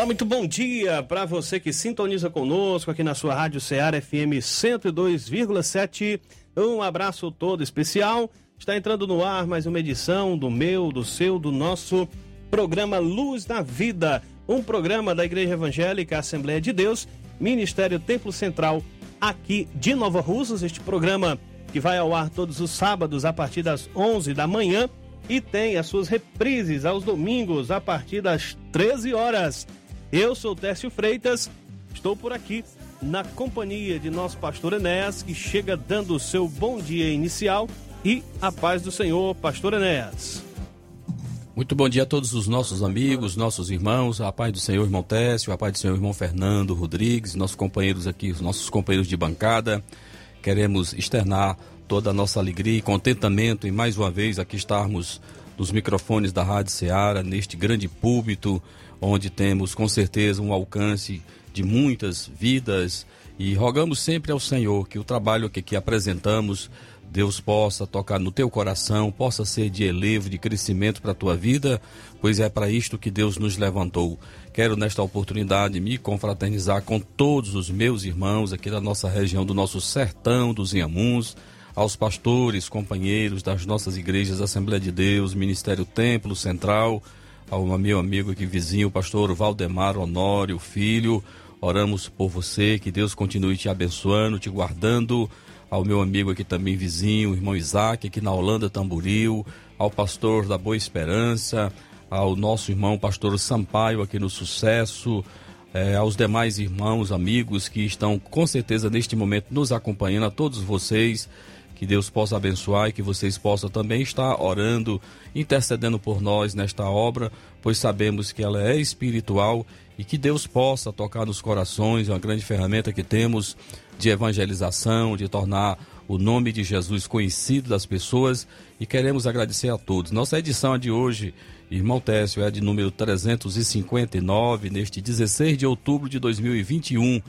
Olá, muito bom dia para você que sintoniza conosco aqui na sua Rádio Ceará FM 102,7. Um abraço todo especial. Está entrando no ar mais uma edição do meu, do seu, do nosso programa Luz da Vida, um programa da Igreja Evangélica Assembleia de Deus, Ministério Templo Central, aqui de Nova Russas. Este programa que vai ao ar todos os sábados a partir das 11 da manhã e tem as suas reprises aos domingos a partir das 13 horas. Eu sou Tércio Freitas, estou por aqui na companhia de nosso pastor Enéas, que chega dando o seu bom dia inicial e a paz do Senhor, pastor Enéas. Muito bom dia a todos os nossos amigos, nossos irmãos, a paz do Senhor, irmão Técio, a paz do Senhor, irmão Fernando Rodrigues, nossos companheiros aqui, os nossos companheiros de bancada. Queremos externar toda a nossa alegria e contentamento em mais uma vez aqui estarmos nos microfones da Rádio Ceará, neste grande púlpito, onde temos com certeza um alcance de muitas vidas e rogamos sempre ao Senhor que o trabalho que apresentamos, Deus possa tocar no teu coração, possa ser de elevo, de crescimento para a tua vida, pois é para isto que Deus nos levantou. Quero nesta oportunidade me confraternizar com todos os meus irmãos aqui da nossa região, do nosso sertão dos Inhamuns, aos pastores, companheiros das nossas igrejas Assembleia de Deus, Ministério Templo Central, ao meu amigo aqui vizinho, o pastor Valdemar Honório Filho. Oramos por você, que Deus continue te abençoando, te guardando. Ao meu amigo aqui também vizinho, o irmão Isaac, aqui na Holanda Tamboril, ao pastor da Boa Esperança, ao nosso irmão pastor Sampaio aqui no Sucesso, é, aos demais irmãos, amigos que estão com certeza neste momento nos acompanhando, a todos vocês que Deus possa abençoar e que vocês possam também estar orando, intercedendo por nós nesta obra, pois sabemos que ela é espiritual e que Deus possa tocar nos corações, é uma grande ferramenta que temos de evangelização, de tornar o nome de Jesus conhecido das pessoas e queremos agradecer a todos. Nossa edição de hoje, irmão Técio, é de número 359, neste 16 de outubro de 2021.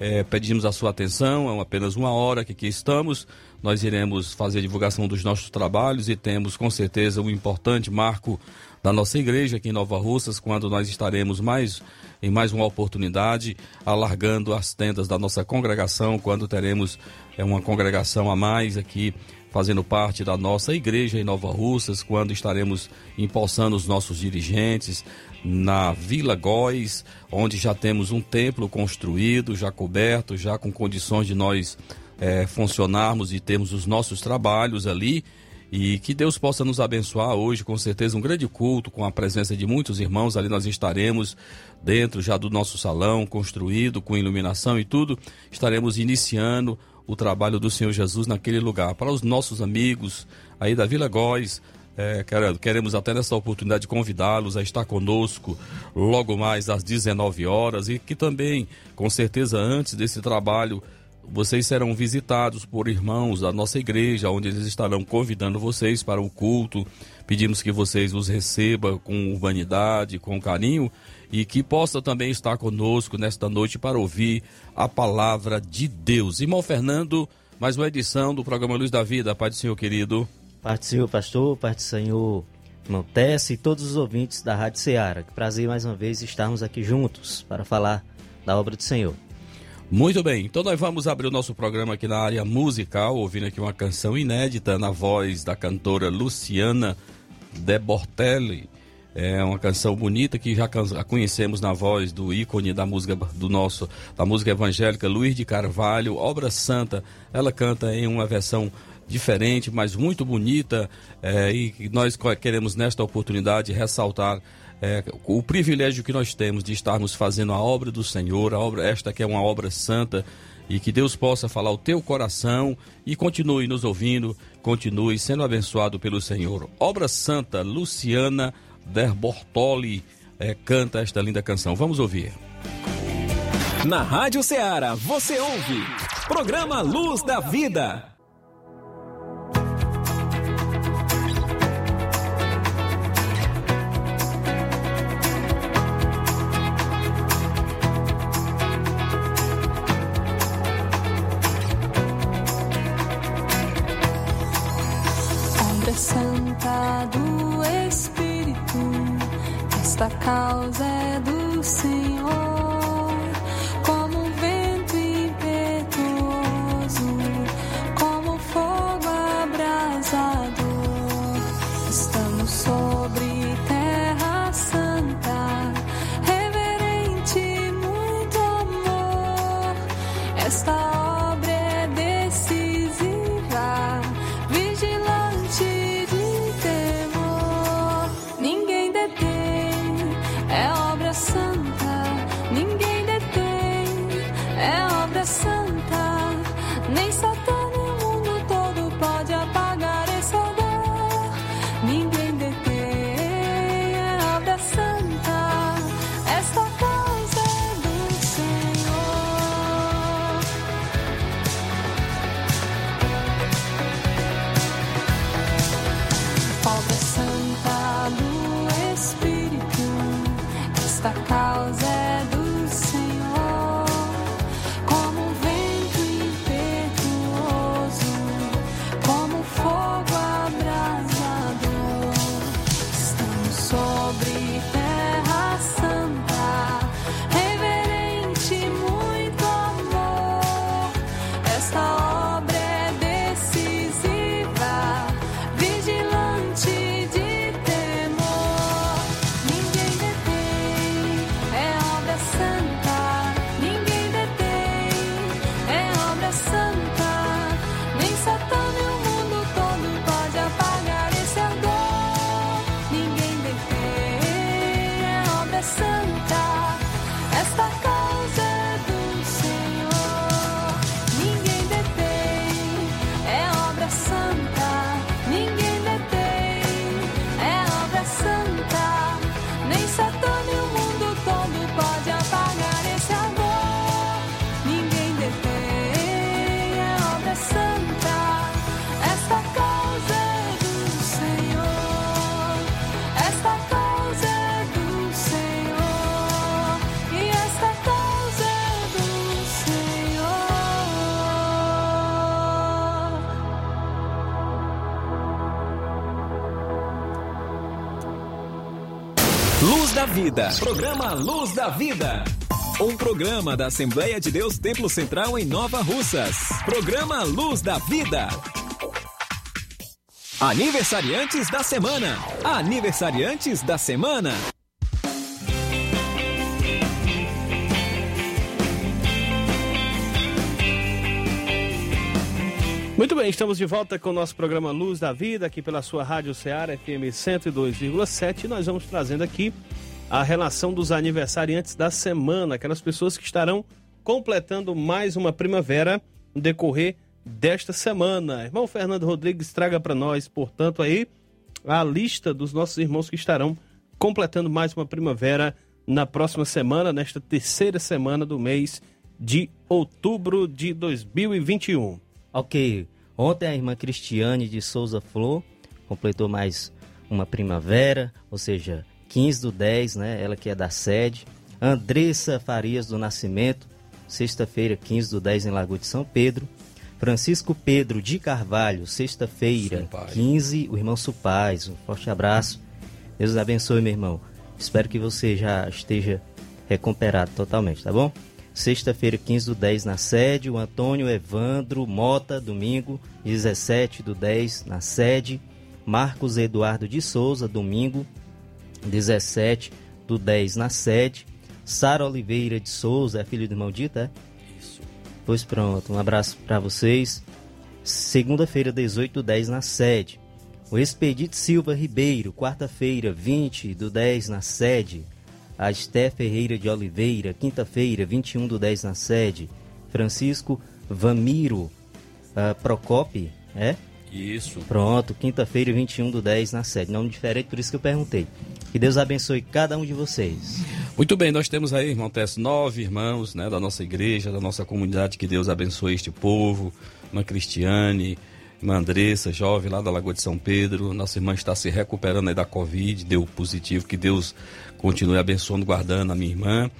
É, pedimos a sua atenção, é apenas uma hora que aqui estamos. Nós iremos fazer a divulgação dos nossos trabalhos e temos com certeza um importante marco da nossa igreja aqui em Nova Russas, quando nós estaremos mais em mais uma oportunidade alargando as tendas da nossa congregação, quando teremos é, uma congregação a mais aqui fazendo parte da nossa igreja em Nova Russas, quando estaremos empossando os nossos dirigentes na Vila Góis, onde já temos um templo construído, já coberto, já com condições de nós é, funcionarmos e termos os nossos trabalhos ali. E que Deus possa nos abençoar hoje, com certeza, um grande culto com a presença de muitos irmãos. Ali nós estaremos dentro já do nosso salão, construído, com iluminação e tudo. Estaremos iniciando o trabalho do Senhor Jesus naquele lugar. Para os nossos amigos aí da Vila Góis, é, queremos até nessa oportunidade convidá-los a estar conosco logo mais às 19 horas e que também, com certeza, antes desse trabalho vocês serão visitados por irmãos da nossa igreja, onde eles estarão convidando vocês para o culto. Pedimos que vocês os recebam com urbanidade, com carinho e que possa também estar conosco nesta noite para ouvir a palavra de Deus. Irmão Fernando, mais uma edição do programa Luz da Vida. Pai do Senhor querido. Do Senhor, pastor, do Senhor, irmão e todos os ouvintes da Rádio Ceará. Que prazer mais uma vez estarmos aqui juntos para falar da obra do Senhor. Muito bem, então nós vamos abrir o nosso programa aqui na área musical, ouvindo aqui uma canção inédita na voz da cantora Luciana De Bortelli. É uma canção bonita que já conhecemos na voz do ícone da música do nosso da música evangélica Luiz de Carvalho, Obra Santa. Ela canta em uma versão diferente, mas muito bonita, é, e nós queremos nesta oportunidade ressaltar é, o privilégio que nós temos de estarmos fazendo a obra do Senhor, a obra esta que é uma obra santa e que Deus possa falar o teu coração e continue nos ouvindo, continue sendo abençoado pelo Senhor. Obra Santa, Luciana Derbortoli é, canta esta linda canção. Vamos ouvir. Na Rádio Ceará, você ouve. Programa Luz da Vida. Esta causa Vida. Programa Luz da Vida. Um programa da Assembleia de Deus Templo Central em Nova Russas. Programa Luz da Vida. Aniversariantes da semana. Aniversariantes da semana. Muito bem, estamos de volta com o nosso programa Luz da Vida, aqui pela sua Rádio Ceará FM 102,7. Nós vamos trazendo aqui a relação dos aniversariantes da semana, aquelas pessoas que estarão completando mais uma primavera no decorrer desta semana. Irmão Fernando Rodrigues, traga para nós, portanto, aí a lista dos nossos irmãos que estarão completando mais uma primavera na próxima semana, nesta terceira semana do mês de outubro de 2021. Ok, ontem a irmã Cristiane de Souza Flor completou mais uma primavera, ou seja, 15 do 10, né? Ela que é da sede. Andressa Farias do Nascimento, sexta-feira, 15 do 10 em Lagoa de São Pedro. Francisco Pedro de Carvalho, sexta-feira, Supai. 15, o irmão Supaz. Um forte abraço. Deus abençoe, meu irmão. Espero que você já esteja recuperado totalmente, tá bom? Sexta-feira, 15 do 10 na sede. O Antônio Evandro Mota, domingo, 17 do 10 na sede. Marcos Eduardo de Souza, domingo, 17 do 10 na sede. Sara Oliveira de Souza, é filho do irmão Dito, é? Isso. Pois pronto, um abraço para vocês. Segunda-feira, 18 do 10 na sede. O Expedito Silva Ribeiro, quarta-feira, 20 do 10 na sede. A Esté Ferreira de Oliveira, quinta-feira, 21 do 10 na sede. Francisco Vamiro ah, Procope, é? Isso. Pronto, quinta-feira, 21 do 10 na sede. Nome diferente, por isso que eu perguntei. Que Deus abençoe cada um de vocês. Muito bem, nós temos aí, irmão Tess, nove irmãos né, da nossa igreja, da nossa comunidade, que Deus abençoe este povo. Irmã Cristiane, irmã Andressa, jovem lá da Lagoa de São Pedro. Nossa irmã está se recuperando aí da Covid, deu positivo. Que Deus continue abençoando, guardando a minha irmã.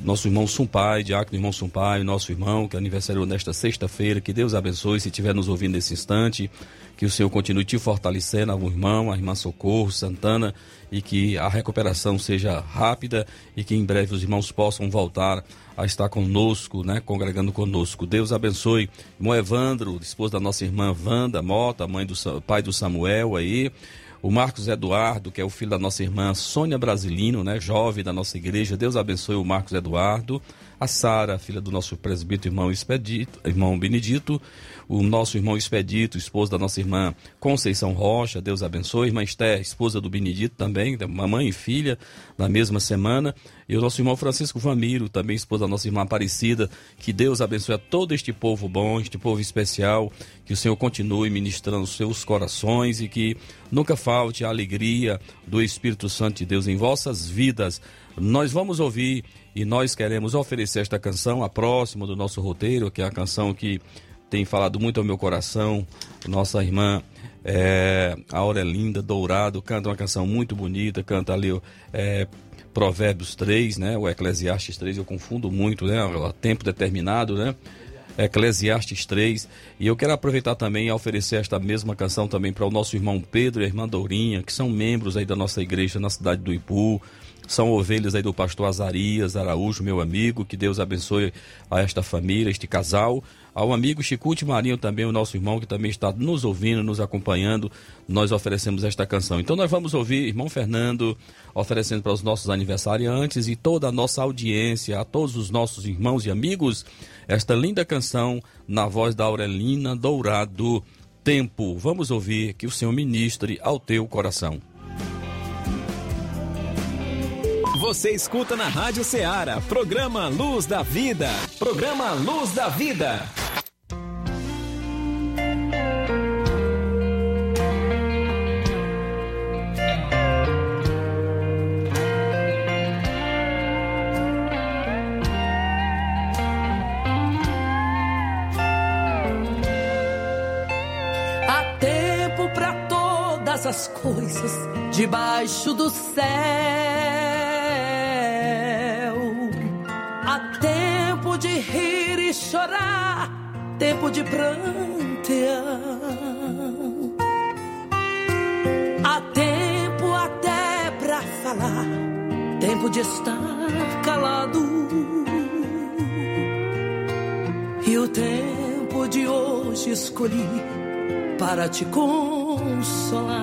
Nosso irmão Sumpai, diácono irmão Sumpai, nosso irmão, que aniversariou nesta sexta-feira. Que Deus abençoe, se estiver nos ouvindo nesse instante. Que o Senhor continue te fortalecendo, ao irmão, a irmã Socorro, Santana, e que a recuperação seja rápida e que em breve os irmãos possam voltar a estar conosco, né, congregando conosco. Deus abençoe. Irmão Evandro, esposo da nossa irmã Wanda Mota, mãe do pai do Samuel aí. O Marcos Eduardo, que é o filho da nossa irmã Sônia Brasilino, né, jovem da nossa igreja. Deus abençoe o Marcos Eduardo. A Sara, filha do nosso presbítero irmão Expedito, irmão Benedito. O nosso irmão Expedito, esposo da nossa irmã Conceição Rocha. Deus abençoe. Irmã Esther, esposa do Benedito também, mamãe e filha, na mesma semana. E o nosso irmão Francisco Vamiro, também esposa da nossa irmã Aparecida. Que Deus abençoe a todo este povo bom, este povo especial. Que o Senhor continue ministrando seus corações e que nunca falte a alegria do Espírito Santo de Deus em vossas vidas. Nós vamos ouvir e nós queremos oferecer esta canção, a próxima do nosso roteiro, que é a canção que tem falado muito ao meu coração. Nossa irmã é, Aurelinda Dourado canta uma canção muito bonita, canta ali é, Provérbios 3, né? O Eclesiastes 3, eu confundo muito, né? A tempo determinado, né? Eclesiastes 3. E eu quero aproveitar também e oferecer esta mesma canção também para o nosso irmão Pedro e a irmã Dourinha, que são membros aí da nossa igreja na cidade do Ipu. São ovelhas aí do pastor Azarias Araújo, meu amigo. Que Deus abençoe a esta família, este casal. Ao amigo Chicute Marinho também, o nosso irmão que também está nos ouvindo, nos acompanhando. Nós oferecemos esta canção. Então nós vamos ouvir irmão Fernando oferecendo para os nossos aniversariantes e toda a nossa audiência, a todos os nossos irmãos e amigos, esta linda canção na voz da Aurelina Dourado. Tempo. Vamos ouvir que o Senhor ministre ao teu coração. Você escuta na Rádio Ceará, programa Luz da Vida. Programa Luz da Vida. Coisas debaixo do céu. Rir e chorar, tempo de prantear. Há tempo até pra falar, tempo de estar calado. E o tempo de hoje escolhi para te consolar.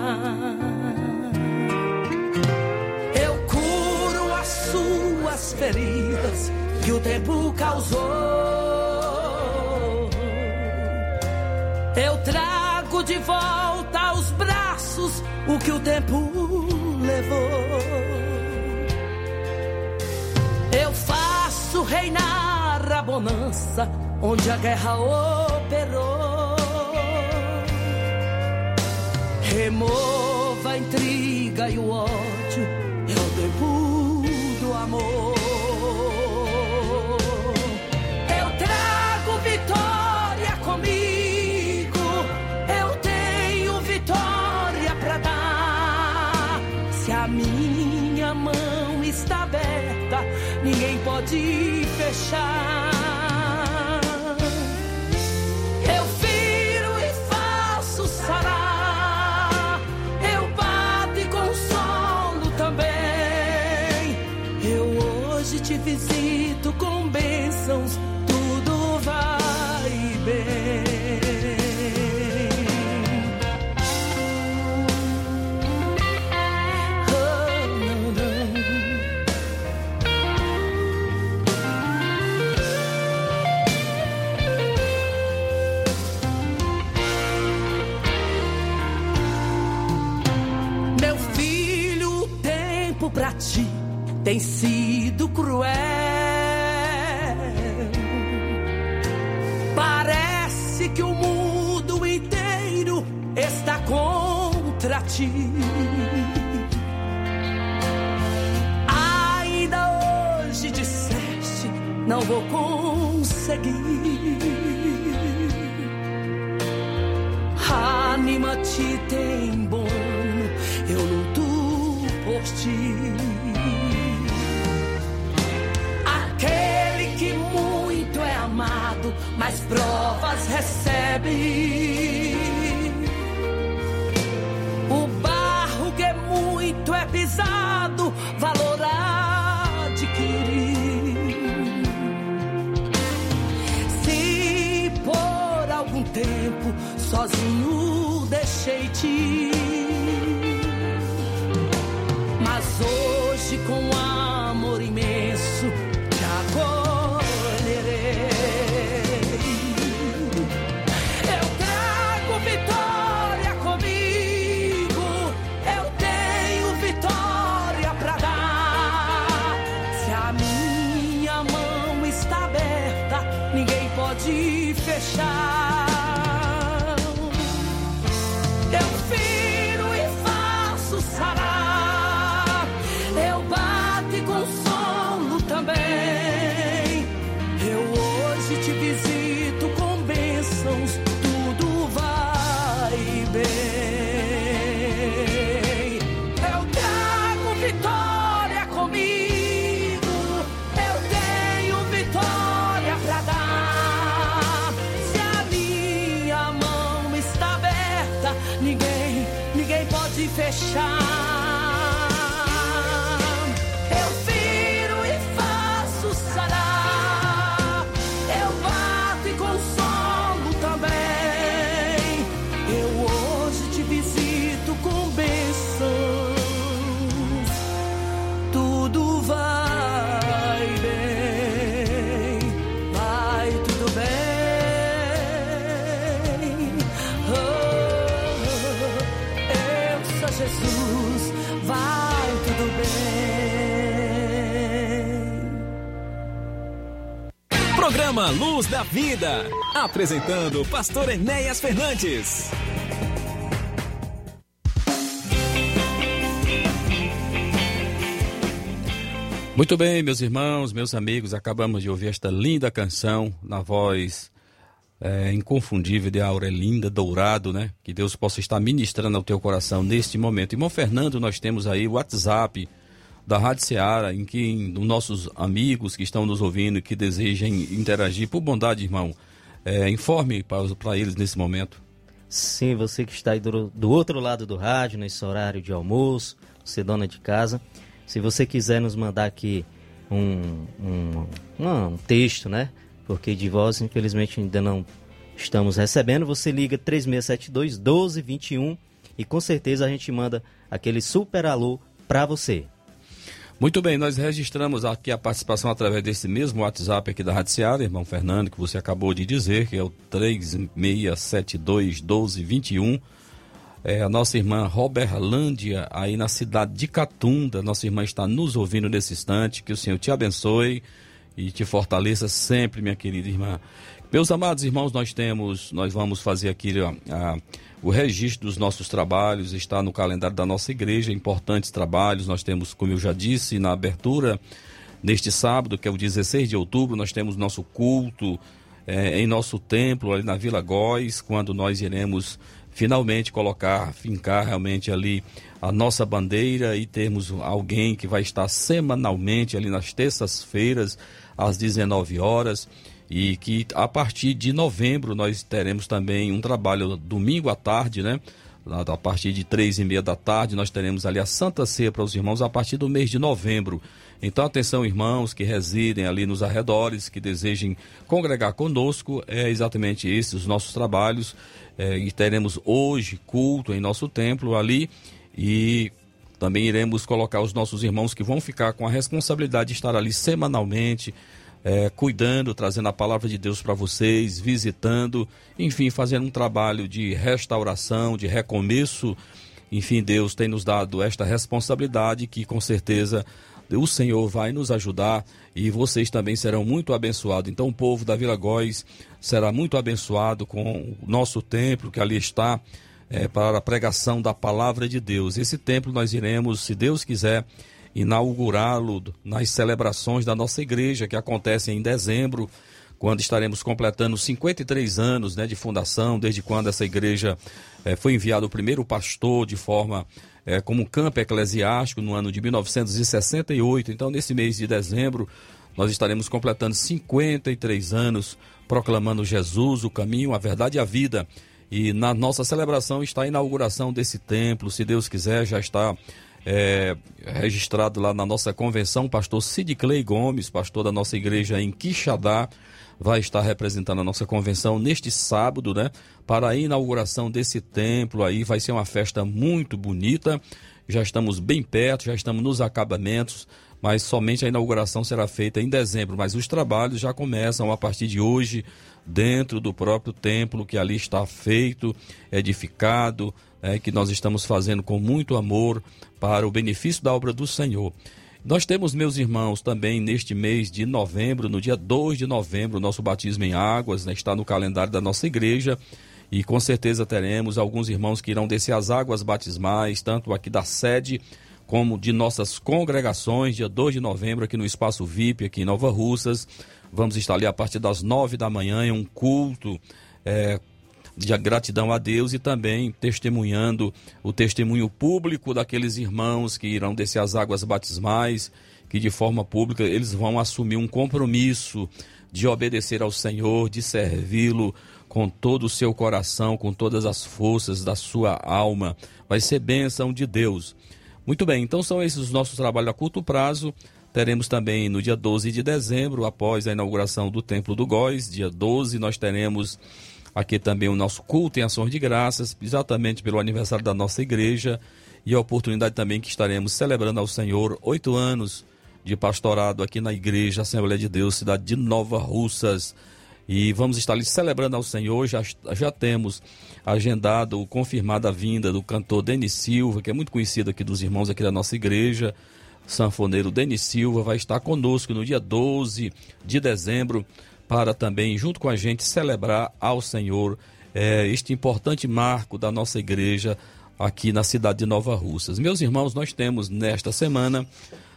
Eu curo as suas feridas que o tempo causou. Eu trago de volta aos braços o que o tempo levou. Eu faço reinar a bonança onde a guerra operou. Remova a intriga e o ódio, é o tempo do amor. Ninguém pode fechar. Eu viro e faço sarar. Eu bato e consolo também. Eu hoje te visito com bênçãos. tem sido cruel. Parece que o mundo inteiro está contra ti. Ainda hoje disseste: não vou conseguir. Anima-te, tem bom, eu luto por ti. Recebe. O barro que é muito é pisado, valor adquirir. Se por algum tempo sozinho deixei-te, mas hoje Luz da Vida. Apresentando Pastor Enéas Fernandes. Muito bem, meus irmãos, meus amigos, acabamos de ouvir esta linda canção na voz é, inconfundível de Aurelinda Dourado, né? Que Deus possa estar ministrando ao teu coração neste momento. Irmão Fernando, nós temos aí o WhatsApp da Rádio Seara, em que os nossos amigos que estão nos ouvindo e que desejem interagir, por bondade, irmão, é, informe para eles nesse momento. Sim, você que está aí do, do outro lado do rádio, nesse horário de almoço, você dona de casa, se você quiser nos mandar aqui um, um, um, um texto, né? Porque de voz, infelizmente, ainda não estamos recebendo, você liga 3672 1221 e com certeza a gente manda aquele super alô para você. Muito bem, nós registramos aqui a participação através desse mesmo WhatsApp aqui da Rádio Seara, irmão Fernando, que você acabou de dizer, que é o 3672 1221. É, a nossa irmã Roberlândia, aí na cidade de Catunda, nossa irmã está nos ouvindo nesse instante. Que o Senhor te abençoe e te fortaleça sempre, minha querida irmã. Meus amados irmãos, nós temos, nós vamos fazer aqui a, o registro dos nossos trabalhos, está no calendário da nossa igreja, importantes trabalhos. Nós temos, como eu já disse na abertura, neste sábado, que é o 16 de outubro, nós temos nosso culto é, em nosso templo, ali na Vila Góis, quando nós iremos finalmente colocar, fincar realmente ali a nossa bandeira e termos alguém que vai estar semanalmente ali nas terças-feiras às 19 horas e que a partir de novembro nós teremos também um trabalho domingo à tarde, né? A partir de três e meia da tarde nós teremos ali a Santa Ceia para os irmãos a partir do mês de novembro. Então atenção irmãos que residem ali nos arredores, que desejem congregar conosco, é exatamente esses os nossos trabalhos é, e teremos hoje culto em nosso templo ali e também iremos colocar os nossos irmãos que vão ficar com a responsabilidade de estar ali semanalmente, é, cuidando, trazendo a palavra de Deus para vocês, visitando, enfim, fazendo um trabalho de restauração, de recomeço. Enfim, Deus tem nos dado esta responsabilidade que com certeza o Senhor vai nos ajudar e vocês também serão muito abençoados. Então, o povo da Vila Góis será muito abençoado com o nosso templo que ali está é, para a pregação da palavra de Deus. Esse templo nós iremos, se Deus quiser, inaugurá-lo nas celebrações da nossa igreja, que acontecem em dezembro, quando estaremos completando 53 anos né, de fundação, desde quando essa igreja é, foi enviado o primeiro pastor de forma é, como campo eclesiástico no ano de 1968. Então, nesse mês de dezembro, nós estaremos completando 53 anos proclamando Jesus, o caminho, a verdade e a vida. E na nossa celebração está a inauguração desse templo. Se Deus quiser, já está é, registrado lá na nossa convenção, pastor Sid Clay Gomes, pastor da nossa igreja em Quixadá, vai estar representando a nossa convenção neste sábado, né? Para a inauguração desse templo aí, vai ser uma festa muito bonita. Já estamos bem perto, já estamos nos acabamentos, mas somente a inauguração será feita em dezembro. Mas os trabalhos já começam a partir de hoje, dentro do próprio templo que ali está feito, edificado, é, que nós estamos fazendo com muito amor para o benefício da obra do Senhor. Nós temos, meus irmãos, também neste mês de novembro, no dia 2 de novembro, nosso batismo em águas, né, está no calendário da nossa igreja. E com certeza teremos alguns irmãos que irão descer as águas batismais, tanto aqui da sede como de nossas congregações, dia 2 de novembro, aqui no Espaço VIP, aqui em Nova Russas. Vamos estar ali a partir das 9 da manhã em um culto é, de gratidão a Deus e também testemunhando o testemunho público daqueles irmãos que irão descer as águas batismais, que de forma pública eles vão assumir um compromisso de obedecer ao Senhor, de servi-lo com todo o seu coração, com todas as forças da sua alma. Vai ser bênção de Deus. Muito bem, então são esses os nossos trabalhos a curto prazo. Teremos também no dia 12 de dezembro, após a inauguração do Templo do Góis, dia 12, nós teremos Aqui também o nosso culto em ações de graças, exatamente pelo aniversário da nossa igreja e a oportunidade também que estaremos celebrando ao Senhor oito anos de pastorado aqui na Igreja Assembleia de Deus, cidade de Nova Russas. E vamos estar ali celebrando ao Senhor. Já, já temos agendado, confirmada a vinda do cantor Denis Silva, que é muito conhecido aqui dos irmãos aqui da nossa igreja. Sanfoneiro Denis Silva vai estar conosco no dia 12 de dezembro para também, junto com a gente, celebrar ao Senhor é, este importante marco da nossa igreja aqui na cidade de Nova Russas. Meus irmãos, nós temos nesta semana,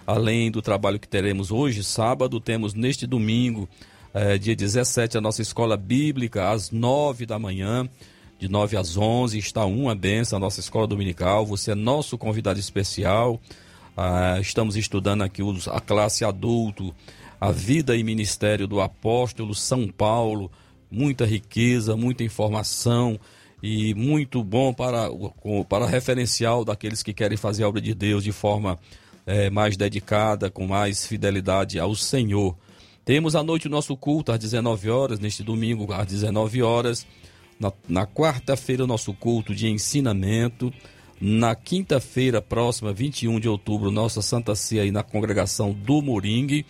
além do trabalho que teremos hoje, sábado, temos neste domingo, é, dia 17, a nossa escola bíblica, às 9 da manhã. De 9 às 11 está uma benção, a nossa escola dominical. Você é nosso convidado especial. Ah, estamos estudando aqui os, a classe adulto a vida e ministério do apóstolo São Paulo, muita riqueza, muita informação e muito bom para, para referencial daqueles que querem fazer a obra de Deus de forma é, mais dedicada, com mais fidelidade ao Senhor. Temos à noite o nosso culto às 19 horas, neste domingo às 19 horas. Na, na quarta-feira, o nosso culto de ensinamento. Na quinta-feira próxima, 21 de outubro, nossa Santa Ceia aí na congregação do Moringue.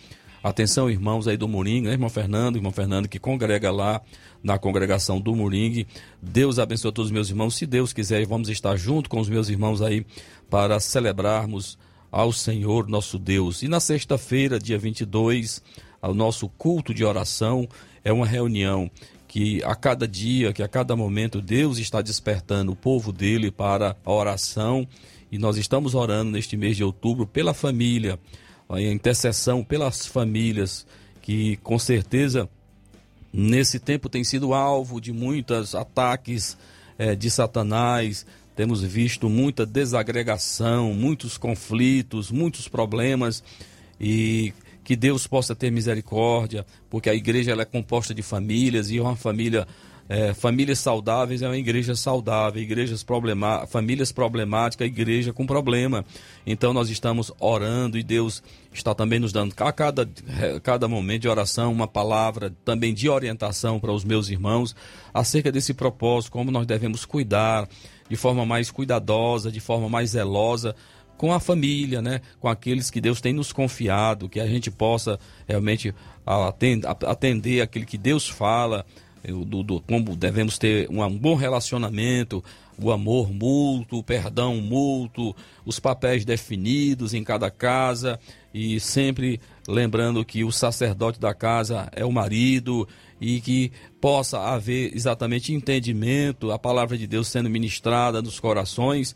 Atenção, irmãos aí do Moringue, né, irmão Fernando, irmão Fernando que congrega lá na congregação do Moringue. Deus abençoe todos os meus irmãos. Se Deus quiser, vamos estar junto com os meus irmãos aí para celebrarmos ao Senhor nosso Deus. E na sexta-feira, dia 22, o nosso culto de oração é uma reunião que a cada dia, que a cada momento Deus está despertando o povo dele para a oração e nós estamos orando neste mês de outubro pela família a intercessão pelas famílias que com certeza nesse tempo tem sido alvo de muitos ataques é, de Satanás. Temos visto muita desagregação, muitos conflitos, muitos problemas e que Deus possa ter misericórdia, porque a igreja é composta de famílias e uma família é, famílias saudáveis é uma igreja saudável, igrejas problema, famílias problemáticas, igreja com problema. Então nós estamos orando e Deus está também nos dando a cada, cada momento de oração uma palavra também de orientação para os meus irmãos acerca desse propósito, como nós devemos cuidar de forma mais cuidadosa, de forma mais zelosa com a família, né? com aqueles que Deus tem nos confiado, que a gente possa realmente atender, atender aquilo que Deus fala do, do, como devemos ter um, um bom relacionamento, o amor mútuo, o perdão mútuo, os papéis definidos em cada casa e sempre lembrando que o sacerdote da casa é o marido e que possa haver exatamente entendimento, a palavra de Deus sendo ministrada nos corações,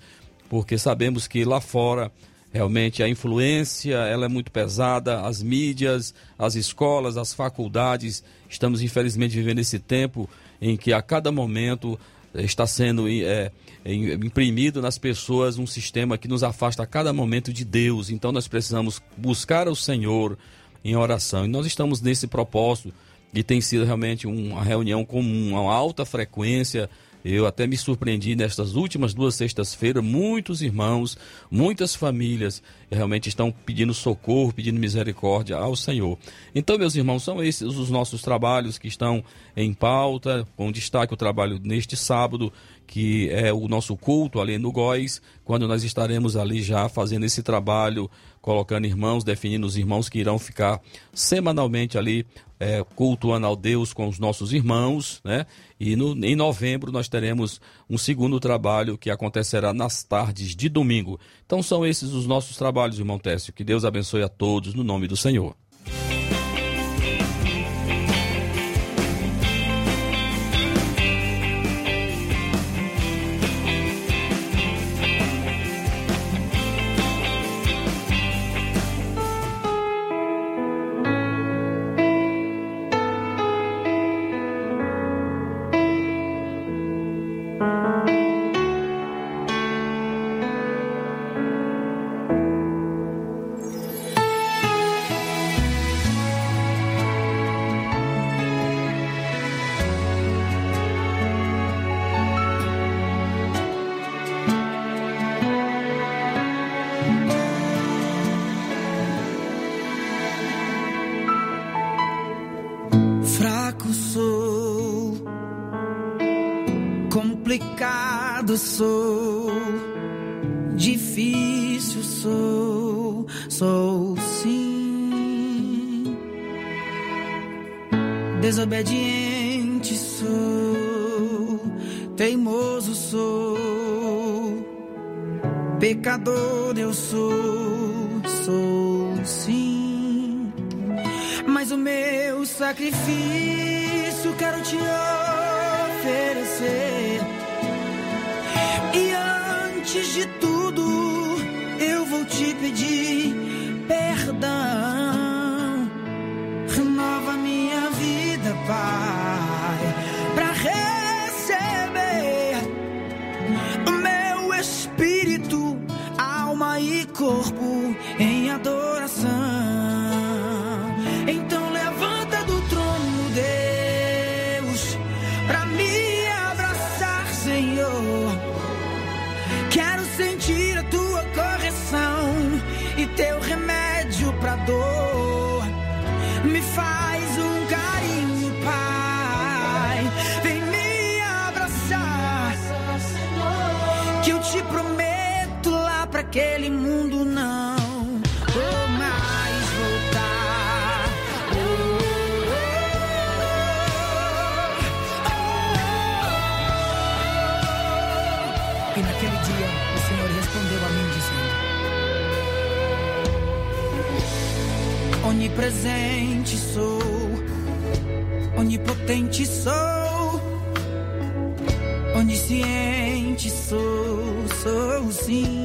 porque sabemos que lá fora realmente a influência ela é muito pesada, as mídias, as escolas, as faculdades, estamos infelizmente vivendo esse tempo em que a cada momento está sendo é, imprimido nas pessoas um sistema que nos afasta a cada momento de Deus. Então nós precisamos buscar o Senhor em oração. E nós estamos nesse propósito e tem sido realmente uma reunião com uma alta frequência. Eu até me surpreendi nestas últimas duas sextas-feiras, muitos irmãos, muitas famílias realmente estão pedindo socorro, pedindo misericórdia ao Senhor. Então, meus irmãos, são esses os nossos trabalhos que estão em pauta, com destaque o trabalho neste sábado, que é o nosso culto ali no Góis, quando nós estaremos ali já fazendo esse trabalho colocando irmãos, definindo os irmãos que irão ficar semanalmente ali é, cultuando ao Deus com os nossos irmãos, né? E no, em novembro nós teremos um segundo trabalho que acontecerá nas tardes de domingo. Então são esses os nossos trabalhos, irmão Técio. Que Deus abençoe a todos no nome do Senhor. Eu sou, sou sim. Mas o meu sacrifício quero te oferecer. E antes de tudo, eu vou te pedir aquele mundo não vou mais voltar. Oh, oh, oh, e naquele dia o Senhor respondeu a mim dizendo: Onipresente sou, onipotente sou, onisciente sou, sou sim.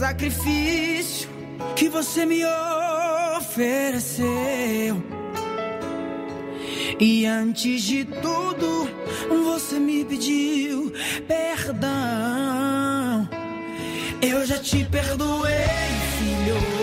Sacrifício que você me ofereceu. E antes de tudo, você me pediu perdão. Eu já te perdoei, filho.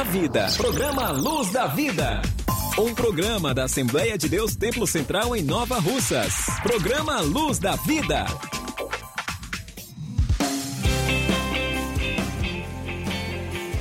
Da Vida. Programa Luz da Vida. Um programa da Assembleia de Deus Templo Central em Nova Russas. Programa Luz da Vida.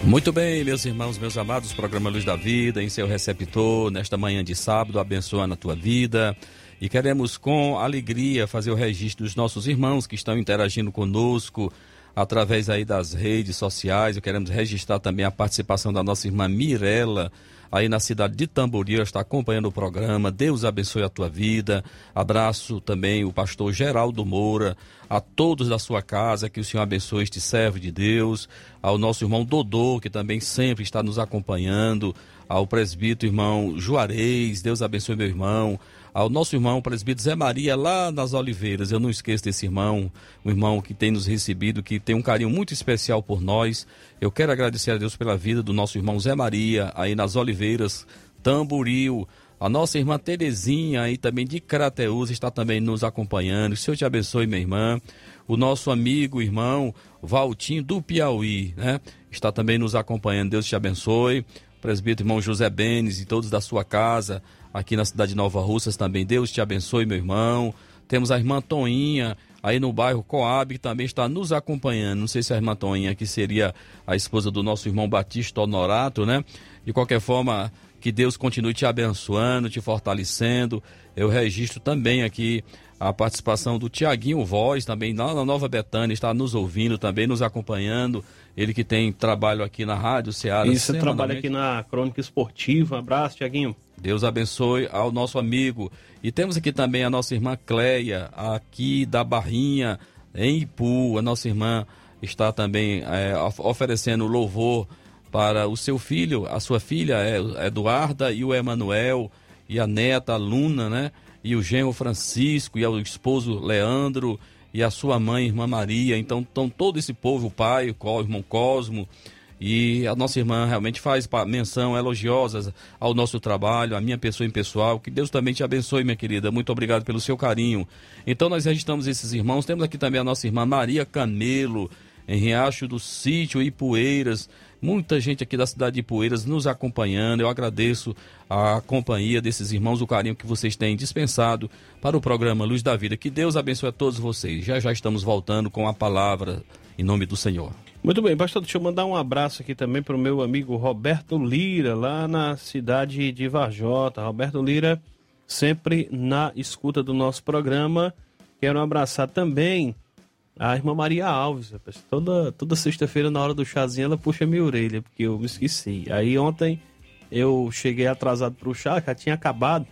Muito bem, meus irmãos, meus amados, programa Luz da Vida, em seu receptor, nesta manhã de sábado, abençoando a tua vida. E queremos com alegria fazer o registro dos nossos irmãos que estão interagindo conosco através aí das redes sociais. E queremos registrar também a participação da nossa irmã Mirella, aí na cidade de Tamboril, ela está acompanhando o programa. Deus abençoe a tua vida. Abraço também o pastor Geraldo Moura, a todos da sua casa, que o Senhor abençoe este servo de Deus, ao nosso irmão Dodô, que também sempre está nos acompanhando, ao presbítero irmão Juarez, Deus abençoe meu irmão, ao nosso irmão presbítero Zé Maria lá nas Oliveiras. Eu não esqueço desse irmão, um irmão que tem nos recebido, que tem um carinho muito especial por nós. Eu quero agradecer a Deus pela vida do nosso irmão Zé Maria, aí nas Oliveiras, Tamboril. A nossa irmã Terezinha, aí também de Crateus, está também nos acompanhando. O Senhor te abençoe, minha irmã. O nosso amigo, irmão Valtinho do Piauí, né? Está também nos acompanhando. Deus te abençoe. O presbítero irmão José Benes e todos da sua casa, aqui na cidade de Nova Russas também. Deus te abençoe, meu irmão. Temos a irmã Toinha, aí no bairro Coab, que também está nos acompanhando. Não sei se a irmã Toinha, que seria a esposa do nosso irmão Batista Honorato, né? De qualquer forma, que Deus continue te abençoando, te fortalecendo. Eu registro também aqui a participação do Tiaguinho Voz, também lá na Nova Betânia, está nos ouvindo, também nos acompanhando. Ele que tem trabalho aqui na Rádio Ceará. Isso, trabalha aqui na Crônica Esportiva. Um abraço, Tiaguinho. Deus abençoe ao nosso amigo. E temos aqui também a nossa irmã Cleia, aqui da Barrinha, em Ipu. A nossa irmã está também é, oferecendo louvor para o seu filho, a sua filha é Eduarda e o Emanuel, e a neta, a Luna, né? E o genro Francisco, e o esposo Leandro, e a sua mãe, irmã Maria. Então, então todo esse povo, o pai, o irmão Cosmo, e a nossa irmã realmente faz menção elogiosa ao nosso trabalho, à minha pessoa em pessoal. Que Deus também te abençoe, minha querida. Muito obrigado pelo seu carinho. Então nós registramos esses irmãos. Temos aqui também a nossa irmã Maria Camelo, em Riacho do Sítio e Poeiras. Muita gente aqui da cidade de Poeiras nos acompanhando. Eu agradeço a companhia desses irmãos, o carinho que vocês têm dispensado para o programa Luz da Vida. Que Deus abençoe a todos vocês. Já já estamos voltando com a palavra em nome do Senhor. Muito bem, pastor, deixa eu mandar um abraço aqui também para o meu amigo Roberto Lira, lá na cidade de Varjota. Roberto Lira, sempre na escuta do nosso programa. Quero abraçar também a irmã Maria Alves. Toda, toda sexta-feira, na hora do chazinho, ela puxa minha orelha, porque eu me esqueci. Aí ontem eu cheguei atrasado para o chá, já tinha acabado.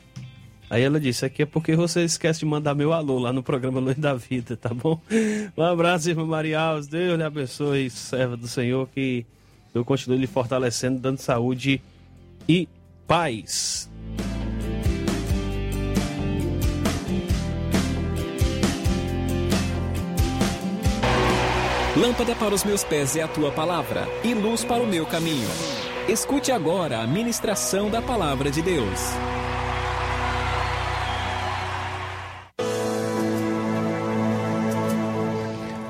Aí ela disse: aqui é porque você esquece de mandar meu alô lá no programa Luz da Vida, tá bom? Um abraço, irmã Maria Alves. Deus lhe abençoe, serva do Senhor, que eu continue lhe fortalecendo, dando saúde e paz. Lâmpada para os meus pés é a tua palavra e luz para o meu caminho. Escute agora a ministração da palavra de Deus.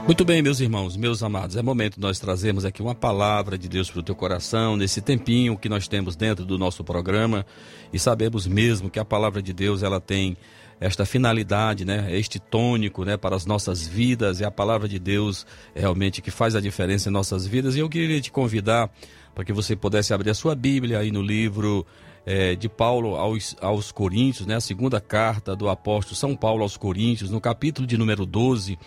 Muito bem, meus irmãos, meus amados, é momento de nós trazermos aqui uma palavra de Deus para o teu coração, nesse tempinho que nós temos dentro do nosso programa, e sabemos mesmo que a palavra de Deus, ela tem esta finalidade, né, este tônico, né, para as nossas vidas, é a palavra de Deus realmente que faz a diferença em nossas vidas, e eu queria te convidar para que você pudesse abrir a sua Bíblia aí no livro é, de Paulo aos, aos Coríntios, né, a segunda carta do apóstolo São Paulo aos Coríntios, no capítulo de número 12,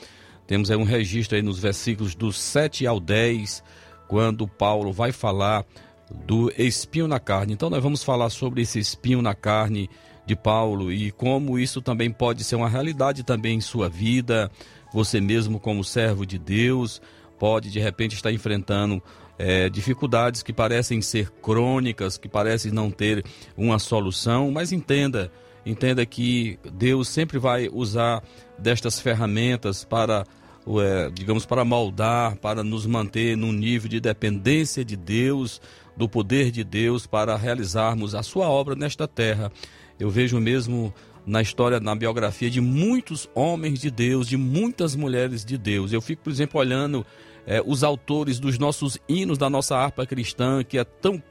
temos aí um registro aí nos versículos do 7 ao 10, quando Paulo vai falar do espinho na carne. Então nós vamos falar sobre esse espinho na carne de Paulo e como isso também pode ser uma realidade também em sua vida. Você mesmo como servo de Deus pode de repente estar enfrentando é, dificuldades que parecem ser crônicas, que parecem não ter uma solução, mas entenda, entenda que Deus sempre vai usar destas ferramentas para é, digamos, para moldar, para nos manter num nível de dependência de Deus, do poder de Deus, para realizarmos a sua obra nesta terra. Eu vejo mesmo na história, na biografia de muitos homens de Deus, de muitas mulheres de Deus. Eu fico, por exemplo, olhando é, os autores dos nossos hinos da nossa harpa cristã, que é tão,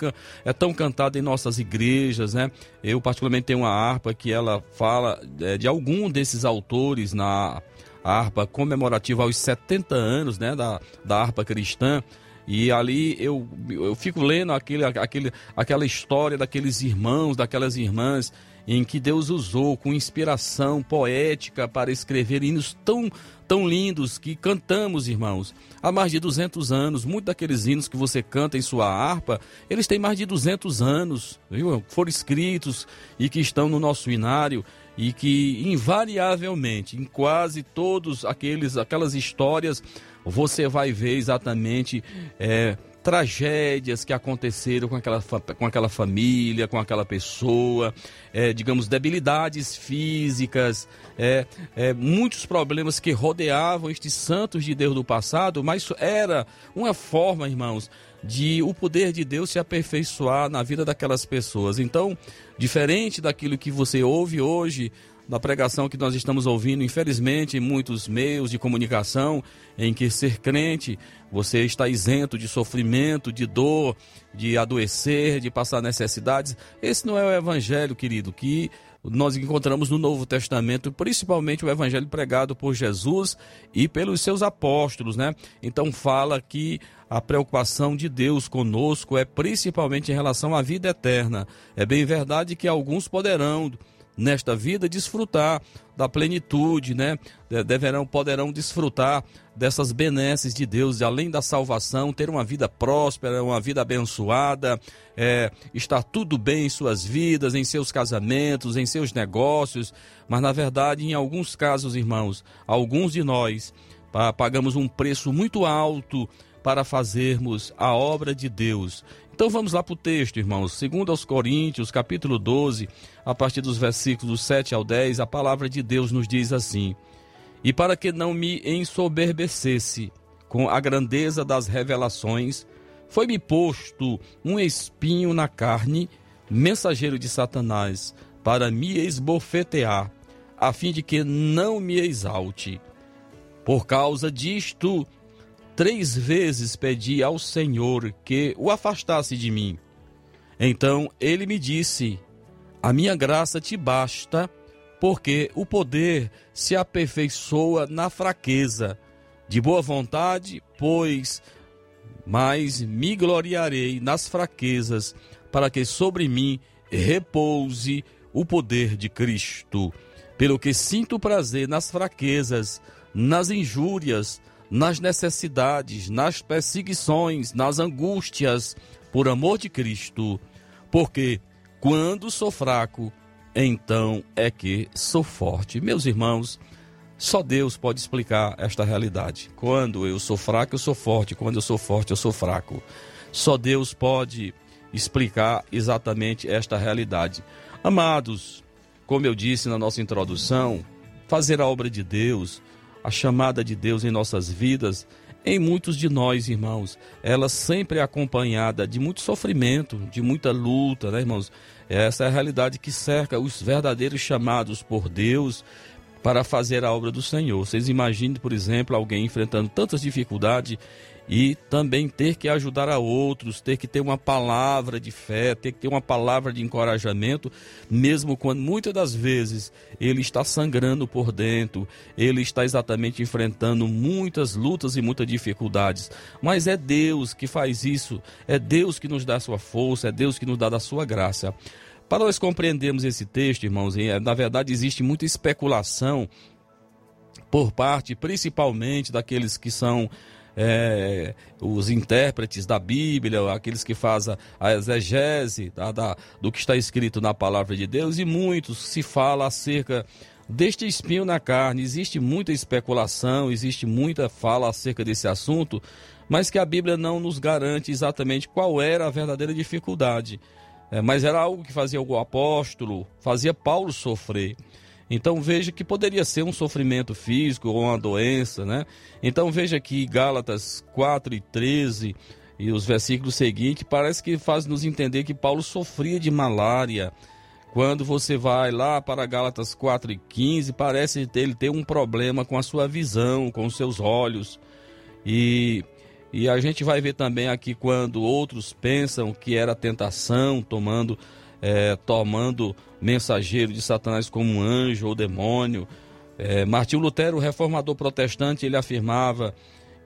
é tão cantada em nossas igrejas, né? Eu, particularmente, tenho uma harpa que ela fala é, de algum desses autores na harpa comemorativa aos 70 anos, né? Da, da harpa cristã. E ali eu, eu fico lendo aquele, aquele, aquela história daqueles irmãos, daquelas irmãs em que Deus usou com inspiração poética para escrever hinos tão, tão lindos que cantamos, irmãos. Há mais de 200 anos, muitos daqueles hinos que você canta em sua harpa, eles têm mais de 200 anos, viu? Foram escritos e que estão no nosso inário e que invariavelmente, em quase todos aqueles aquelas histórias, você vai ver exatamente é, tragédias que aconteceram com aquela, com aquela família, com aquela pessoa, é, digamos, debilidades físicas, é, é, muitos problemas que rodeavam estes santos de Deus do passado, mas era uma forma, irmãos, de o poder de Deus se aperfeiçoar na vida daquelas pessoas. Então, diferente daquilo que você ouve hoje da pregação que nós estamos ouvindo, infelizmente, em muitos meios de comunicação, em que ser crente, você está isento de sofrimento, de dor, de adoecer, de passar necessidades. Esse não é o evangelho, querido, que nós encontramos no Novo Testamento, principalmente o evangelho pregado por Jesus e pelos seus apóstolos, né? Então fala que a preocupação de Deus conosco é principalmente em relação à vida eterna. É bem verdade que alguns poderão nesta vida desfrutar da plenitude, né? Deverão, poderão desfrutar dessas benesses de Deus, além da salvação, ter uma vida próspera, uma vida abençoada, é, estar tudo bem em suas vidas, em seus casamentos, em seus negócios. Mas na verdade, em alguns casos, irmãos, alguns de nós pagamos um preço muito alto para fazermos a obra de Deus. Então vamos lá para o texto, irmãos. Segundo aos Coríntios, capítulo 12, a partir dos versículos 7 ao 10, a palavra de Deus nos diz assim: E para que não me ensoberbecesse com a grandeza das revelações, foi-me posto um espinho na carne, mensageiro de Satanás, para me esbofetear, a fim de que não me exalte. Por causa disto, Três vezes pedi ao Senhor que o afastasse de mim. Então ele me disse: A minha graça te basta, porque o poder se aperfeiçoa na fraqueza. De boa vontade, pois, mas me gloriarei nas fraquezas, para que sobre mim repouse o poder de Cristo. Pelo que sinto prazer nas fraquezas, nas injúrias, nas necessidades, nas perseguições, nas angústias, por amor de Cristo, porque quando sou fraco, então é que sou forte. Meus irmãos, só Deus pode explicar esta realidade. Quando eu sou fraco, eu sou forte. Quando eu sou forte, eu sou fraco. Só Deus pode explicar exatamente esta realidade. Amados, como eu disse na nossa introdução, fazer a obra de Deus a chamada de Deus em nossas vidas, em muitos de nós, irmãos, ela sempre é acompanhada de muito sofrimento, de muita luta, né, irmãos? Essa é a realidade que cerca os verdadeiros chamados por Deus para fazer a obra do Senhor. Vocês imaginem, por exemplo, alguém enfrentando tantas dificuldades e também ter que ajudar a outros, ter que ter uma palavra de fé, ter que ter uma palavra de encorajamento, mesmo quando muitas das vezes ele está sangrando por dentro, ele está exatamente enfrentando muitas lutas e muitas dificuldades. Mas é Deus que faz isso, é Deus que nos dá a sua força, é Deus que nos dá a sua graça. Para nós compreendermos esse texto, irmãos, é, na verdade existe muita especulação por parte, principalmente, daqueles que são é, os intérpretes da Bíblia, aqueles que fazem a exegese da, do que está escrito na palavra de Deus, e muitos se fala acerca deste espinho na carne. Existe muita especulação, existe muita fala acerca desse assunto, mas que a Bíblia não nos garante exatamente qual era a verdadeira dificuldade. É, mas era algo que fazia o apóstolo, fazia Paulo sofrer. Então veja que poderia ser um sofrimento físico ou uma doença, né? Então veja que Gálatas 4 e 13 e os versículos seguintes parece que faz nos entender que Paulo sofria de malária, Quando você vai lá para Gálatas 4 e 15, parece ele ter um problema com a sua visão, com os seus olhos. E, e a gente vai ver também aqui quando outros pensam que era tentação, tomando, é, tomando mensageiro de Satanás como um anjo ou demônio. É, Martinho Lutero, reformador protestante, ele afirmava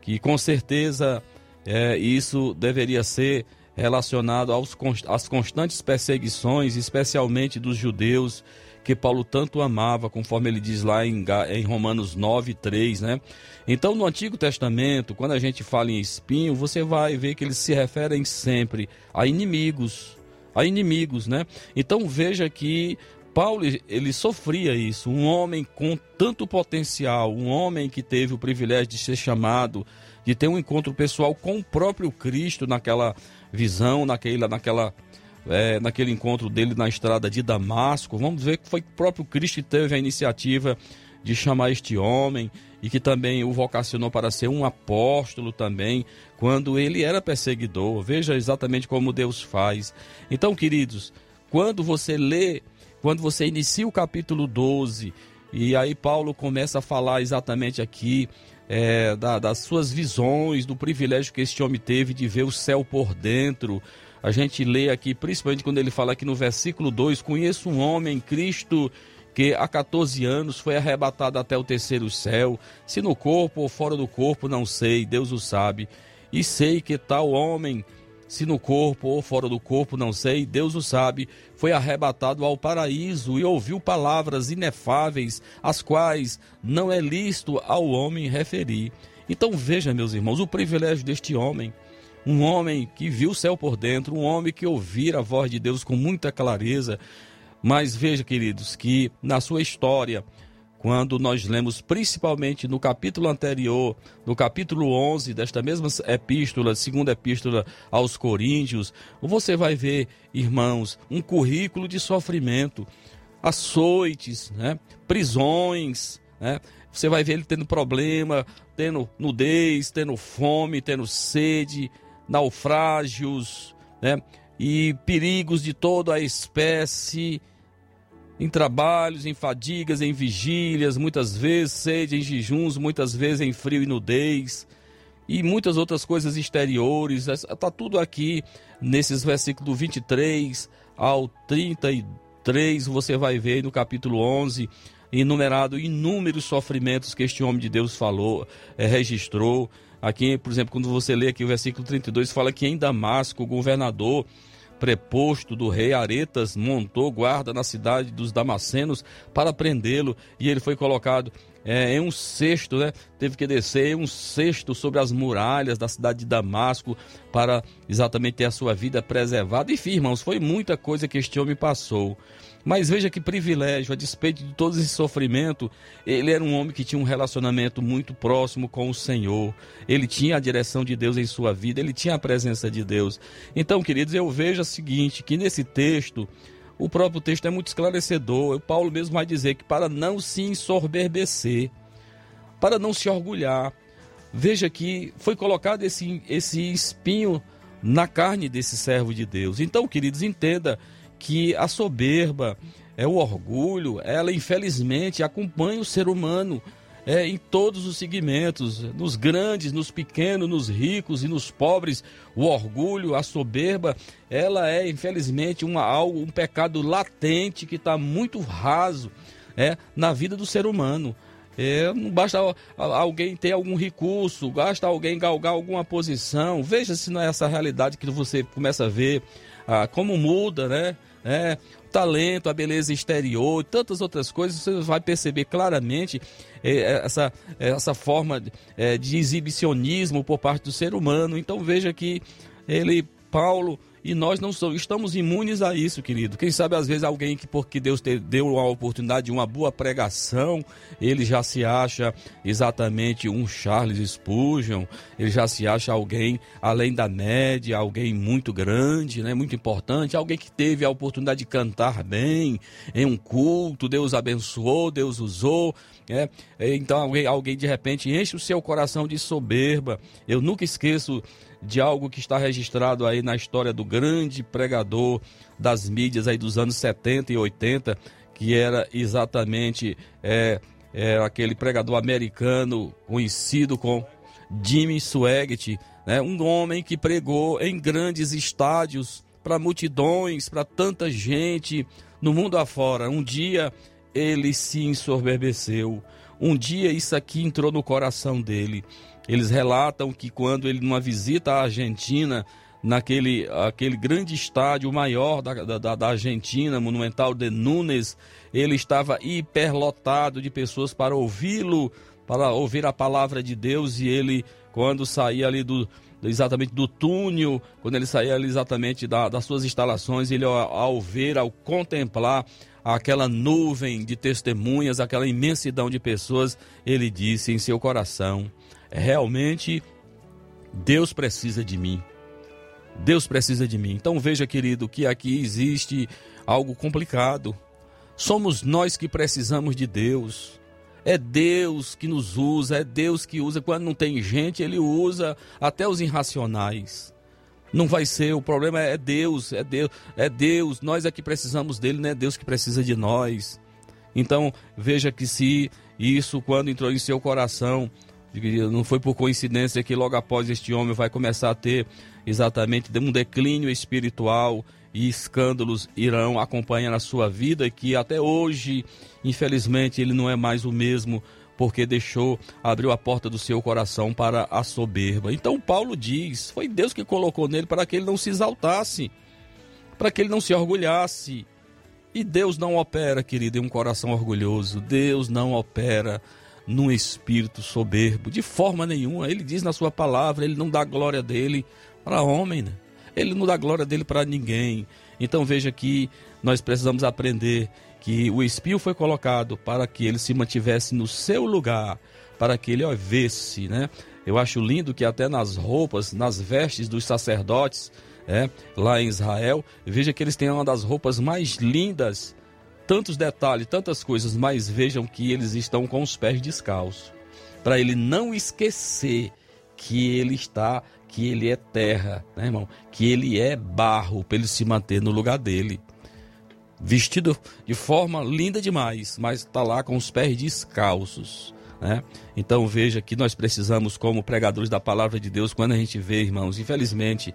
que com certeza é, isso deveria ser relacionado aos, às constantes perseguições, especialmente dos judeus, que Paulo tanto amava, conforme ele diz lá em, em Romanos 9, 3, né? Então, no Antigo Testamento, quando a gente fala em espinho, você vai ver que eles se referem sempre a inimigos, a inimigos, né? Então, veja que Paulo ele sofria isso, um homem com tanto potencial, um homem que teve o privilégio de ser chamado, de ter um encontro pessoal com o próprio Cristo naquela visão, naquela, naquela, é, naquele encontro dele na estrada de Damasco. Vamos ver que foi o próprio Cristo que teve a iniciativa de chamar este homem e que também o vocacionou para ser um apóstolo também, quando ele era perseguidor. Veja exatamente como Deus faz. Então, queridos, quando você lê, quando você inicia o capítulo 12, e aí Paulo começa a falar exatamente aqui é, da, das suas visões, do privilégio que este homem teve de ver o céu por dentro. A gente lê aqui, principalmente quando ele fala aqui no versículo 2: Conheço um homem, Cristo, que há 14 anos foi arrebatado até o terceiro céu, se no corpo ou fora do corpo, não sei, Deus o sabe. E sei que tal homem se no corpo ou fora do corpo, não sei, Deus o sabe, foi arrebatado ao paraíso e ouviu palavras inefáveis, as quais não é lícito ao homem referir. Então veja, meus irmãos, o privilégio deste homem, um homem que viu o céu por dentro, um homem que ouvira a voz de Deus com muita clareza. Mas veja, queridos, que na sua história, quando nós lemos principalmente no capítulo anterior, no capítulo 11 desta mesma epístola, segunda epístola aos Coríntios, você vai ver, irmãos, um currículo de sofrimento, açoites, né? prisões, né? Você vai ver ele tendo problema, tendo nudez, tendo fome, tendo sede, naufrágios, né? E perigos de toda a espécie em trabalhos, em fadigas, em vigílias, muitas vezes sede, em jejuns, muitas vezes em frio e nudez, e muitas outras coisas exteriores. Está tudo aqui nesses versículos do 23 ao 33, você vai ver no capítulo 11, enumerado inúmeros sofrimentos que este homem de Deus falou, é, registrou. Aqui, por exemplo, quando você lê aqui o versículo 32, fala que em Damasco, o governador preposto do rei Aretas montou guarda na cidade dos Damascenos para prendê-lo e ele foi colocado é, em um cesto, né? Teve que descer em um cesto sobre as muralhas da cidade de Damasco para exatamente ter a sua vida preservada. Enfim, irmãos, foi muita coisa que este homem passou. Mas veja que privilégio, a despeito de todo esse sofrimento, ele era um homem que tinha um relacionamento muito próximo com o Senhor. Ele tinha a direção de Deus em sua vida, ele tinha a presença de Deus. Então, queridos, eu vejo o seguinte, que nesse texto, o próprio texto é muito esclarecedor. O Paulo mesmo vai dizer que para não se ensorberbecer, para não se orgulhar, veja que foi colocado esse, esse espinho na carne desse servo de Deus. Então, queridos, entenda que a soberba, é o orgulho, ela infelizmente acompanha o ser humano é, em todos os segmentos, nos grandes, nos pequenos, nos ricos e nos pobres. O orgulho, a soberba, ela é infelizmente uma, algo, um pecado latente que está muito raso é, na vida do ser humano. É, não basta alguém ter algum recurso, basta alguém galgar alguma posição. Veja se não é essa realidade que você começa a ver ah, como muda, né? É, talento, a beleza exterior e tantas outras coisas, você vai perceber claramente é essa, essa forma é, de exibicionismo por parte do ser humano. Então veja que ele, Paulo, e nós não somos, estamos imunes a isso, querido. Quem sabe às vezes alguém que porque Deus te deu a oportunidade de uma boa pregação, ele já se acha exatamente um Charles Spurgeon, ele já se acha alguém além da média, alguém muito grande, né, muito importante, alguém que teve a oportunidade de cantar bem em um culto, Deus abençoou, Deus usou, é, então alguém, alguém de repente enche o seu coração de soberba. Eu nunca esqueço de algo que está registrado aí na história do grande pregador das mídias aí dos anos 70 e 80, que era exatamente é, é, aquele pregador americano conhecido com Jimmy Swaggart, né? um homem que pregou em grandes estádios para multidões, para tanta gente no mundo afora. Um dia ele se ensoberbeceu, um dia isso aqui entrou no coração dele. Eles relatam que quando ele, numa visita à Argentina, naquele aquele grande estádio maior da, da, da Argentina, Monumental de Nunes, ele estava hiperlotado de pessoas para ouvi-lo, para ouvir a palavra de Deus, e ele, quando saía ali do, exatamente do túnel, quando ele saía ali exatamente da, das suas instalações, ele ao, ao ver, ao contemplar aquela nuvem de testemunhas, aquela imensidão de pessoas, ele disse em seu coração: realmente Deus precisa de mim. Deus precisa de mim. Então veja, querido, que aqui existe algo complicado. Somos nós que precisamos de Deus. É Deus que nos usa, é Deus que usa. Quando não tem gente, Ele usa até os irracionais. Não vai ser, o problema é Deus, é Deus, é Deus. Nós é que precisamos dele, não é Deus que precisa de nós. Então, veja que se isso, quando entrou em seu coração, não foi por coincidência que logo após este homem vai começar a ter exatamente um declínio espiritual e escândalos irão acompanhar a sua vida que até hoje, infelizmente, ele não é mais o mesmo porque deixou, abriu a porta do seu coração para a soberba. Então Paulo diz: foi Deus que colocou nele para que ele não se exaltasse, para que ele não se orgulhasse. E Deus não opera, querido, em um coração orgulhoso. Deus não opera num espírito soberbo, de forma nenhuma. Ele diz na sua palavra, ele não dá glória dele para homem, né? Ele não dá glória dele para ninguém. Então veja que nós precisamos aprender que o espio foi colocado para que ele se mantivesse no seu lugar, para que ele ouvesse, né? Eu acho lindo que até nas roupas, nas vestes dos sacerdotes, é, lá em Israel, veja que eles têm uma das roupas mais lindas tantos detalhes, tantas coisas, mas vejam que eles estão com os pés descalços, para ele não esquecer que ele está, que ele é terra, né, irmão? Que ele é barro, para ele se manter no lugar dele. Vestido de forma linda demais, mas está lá com os pés descalços. Né? Então veja que nós precisamos, como pregadores da palavra de Deus, quando a gente vê, irmãos, infelizmente,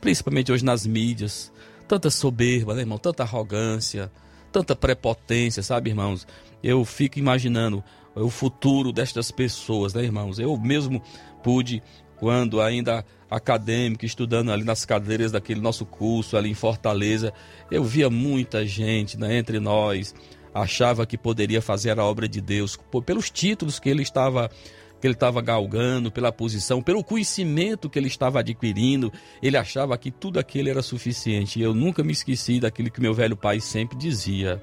principalmente hoje nas mídias, tanta soberba, né, irmão? Tanta arrogância, tanta prepotência, sabe, irmãos? Eu fico imaginando o futuro destas pessoas, né, irmãos? Eu mesmo pude, quando ainda acadêmico, estudando ali nas cadeiras daquele nosso curso ali em Fortaleza, eu via muita gente né, entre nós, achava que poderia fazer a obra de Deus pelos títulos que ele estava que ele estava galgando, pela posição, pelo conhecimento que ele estava adquirindo, ele achava que tudo aquilo era suficiente. E eu nunca me esqueci daquilo que meu velho pai sempre dizia: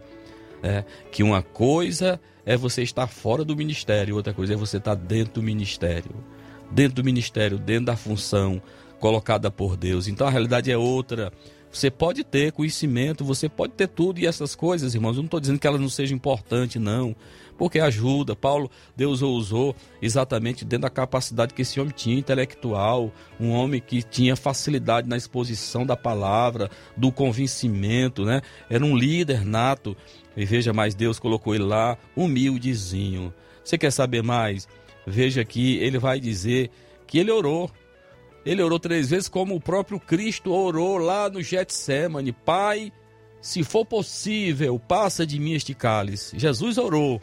é, que uma coisa é você estar fora do ministério, outra coisa é você estar dentro do ministério. Dentro do ministério, dentro da função colocada por Deus. Então a realidade é outra. Você pode ter conhecimento, você pode ter tudo e essas coisas, irmãos. Eu não estou dizendo que elas não sejam importantes, não porque ajuda. Paulo, Deus o usou exatamente dentro da capacidade que esse homem tinha intelectual, um homem que tinha facilidade na exposição da palavra, do convencimento, né? Era um líder nato. E veja mais, Deus colocou ele lá humildezinho. Você quer saber mais? Veja que ele vai dizer que ele orou. Ele orou três vezes, como o próprio Cristo orou lá no Getsemane. Pai, se for possível, passa de mim este cálice. Jesus orou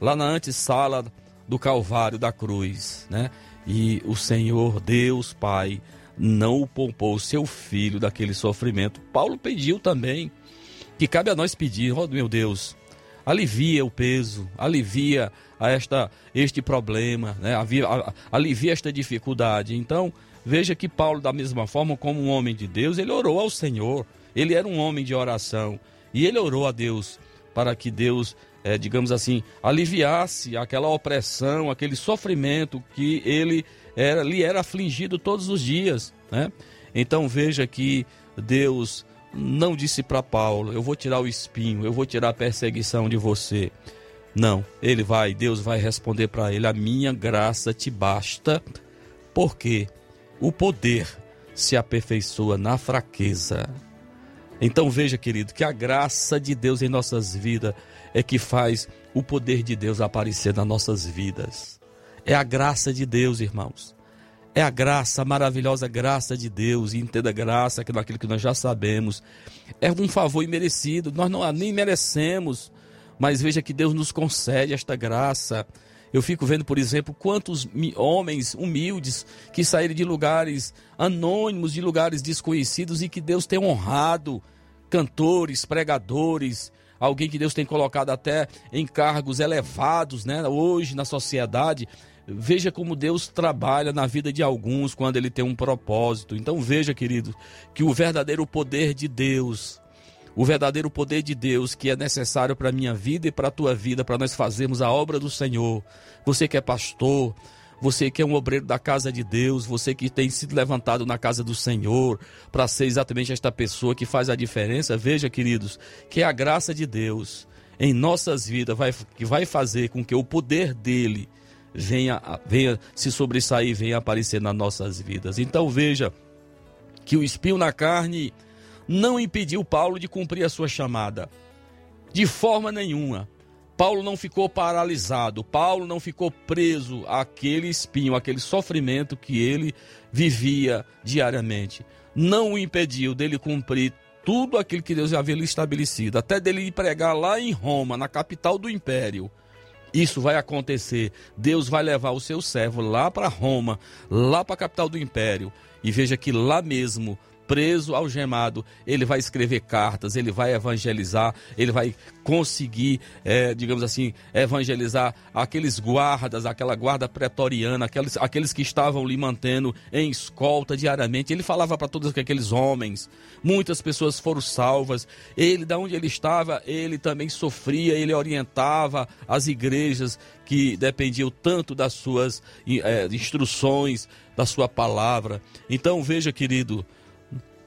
lá na antessala do Calvário da cruz, né? E o Senhor Deus Pai não poupou seu filho daquele sofrimento. Paulo pediu também que cabe a nós pedir, oh meu Deus, alivia o peso, alivia a esta este problema, né? alivia esta dificuldade. Então, veja que Paulo da mesma forma como um homem de Deus, ele orou ao Senhor. Ele era um homem de oração e ele orou a Deus para que Deus é, digamos assim, aliviasse aquela opressão, aquele sofrimento que ele era, lhe era afligido todos os dias. Né? Então veja que Deus não disse para Paulo: Eu vou tirar o espinho, eu vou tirar a perseguição de você. Não, ele vai, Deus vai responder para ele: A minha graça te basta, porque o poder se aperfeiçoa na fraqueza. Então veja, querido, que a graça de Deus em nossas vidas é que faz o poder de Deus aparecer nas nossas vidas. É a graça de Deus, irmãos. É a graça, a maravilhosa graça de Deus. E entenda graça, naquilo que nós já sabemos. É um favor imerecido, nós não nem merecemos. Mas veja que Deus nos concede esta graça. Eu fico vendo, por exemplo, quantos homens humildes que saíram de lugares anônimos, de lugares desconhecidos e que Deus tem honrado cantores, pregadores, alguém que Deus tem colocado até em cargos elevados, né, hoje na sociedade. Veja como Deus trabalha na vida de alguns quando ele tem um propósito. Então veja, querido, que o verdadeiro poder de Deus, o verdadeiro poder de Deus que é necessário para a minha vida e para a tua vida, para nós fazermos a obra do Senhor. Você que é pastor, você que é um obreiro da casa de Deus, você que tem sido levantado na casa do Senhor para ser exatamente esta pessoa que faz a diferença, veja, queridos, que a graça de Deus em nossas vidas vai, que vai fazer com que o poder dele venha, venha se sobressair, venha aparecer nas nossas vidas. Então veja que o espinho na carne não impediu Paulo de cumprir a sua chamada, de forma nenhuma. Paulo não ficou paralisado, Paulo não ficou preso àquele espinho, àquele sofrimento que ele vivia diariamente. Não o impediu dele cumprir tudo aquilo que Deus havia lhe estabelecido, até dele pregar lá em Roma, na capital do império. Isso vai acontecer. Deus vai levar o seu servo lá para Roma, lá para a capital do império. E veja que lá mesmo preso, algemado, ele vai escrever cartas, ele vai evangelizar, ele vai conseguir, é, digamos assim, evangelizar aqueles guardas, aquela guarda pretoriana, aqueles, aqueles que estavam lhe mantendo em escolta diariamente. Ele falava para todos aqueles homens, muitas pessoas foram salvas. Ele, da onde ele estava, ele também sofria, ele orientava as igrejas que dependiam tanto das suas é, instruções, da sua palavra. Então veja, querido,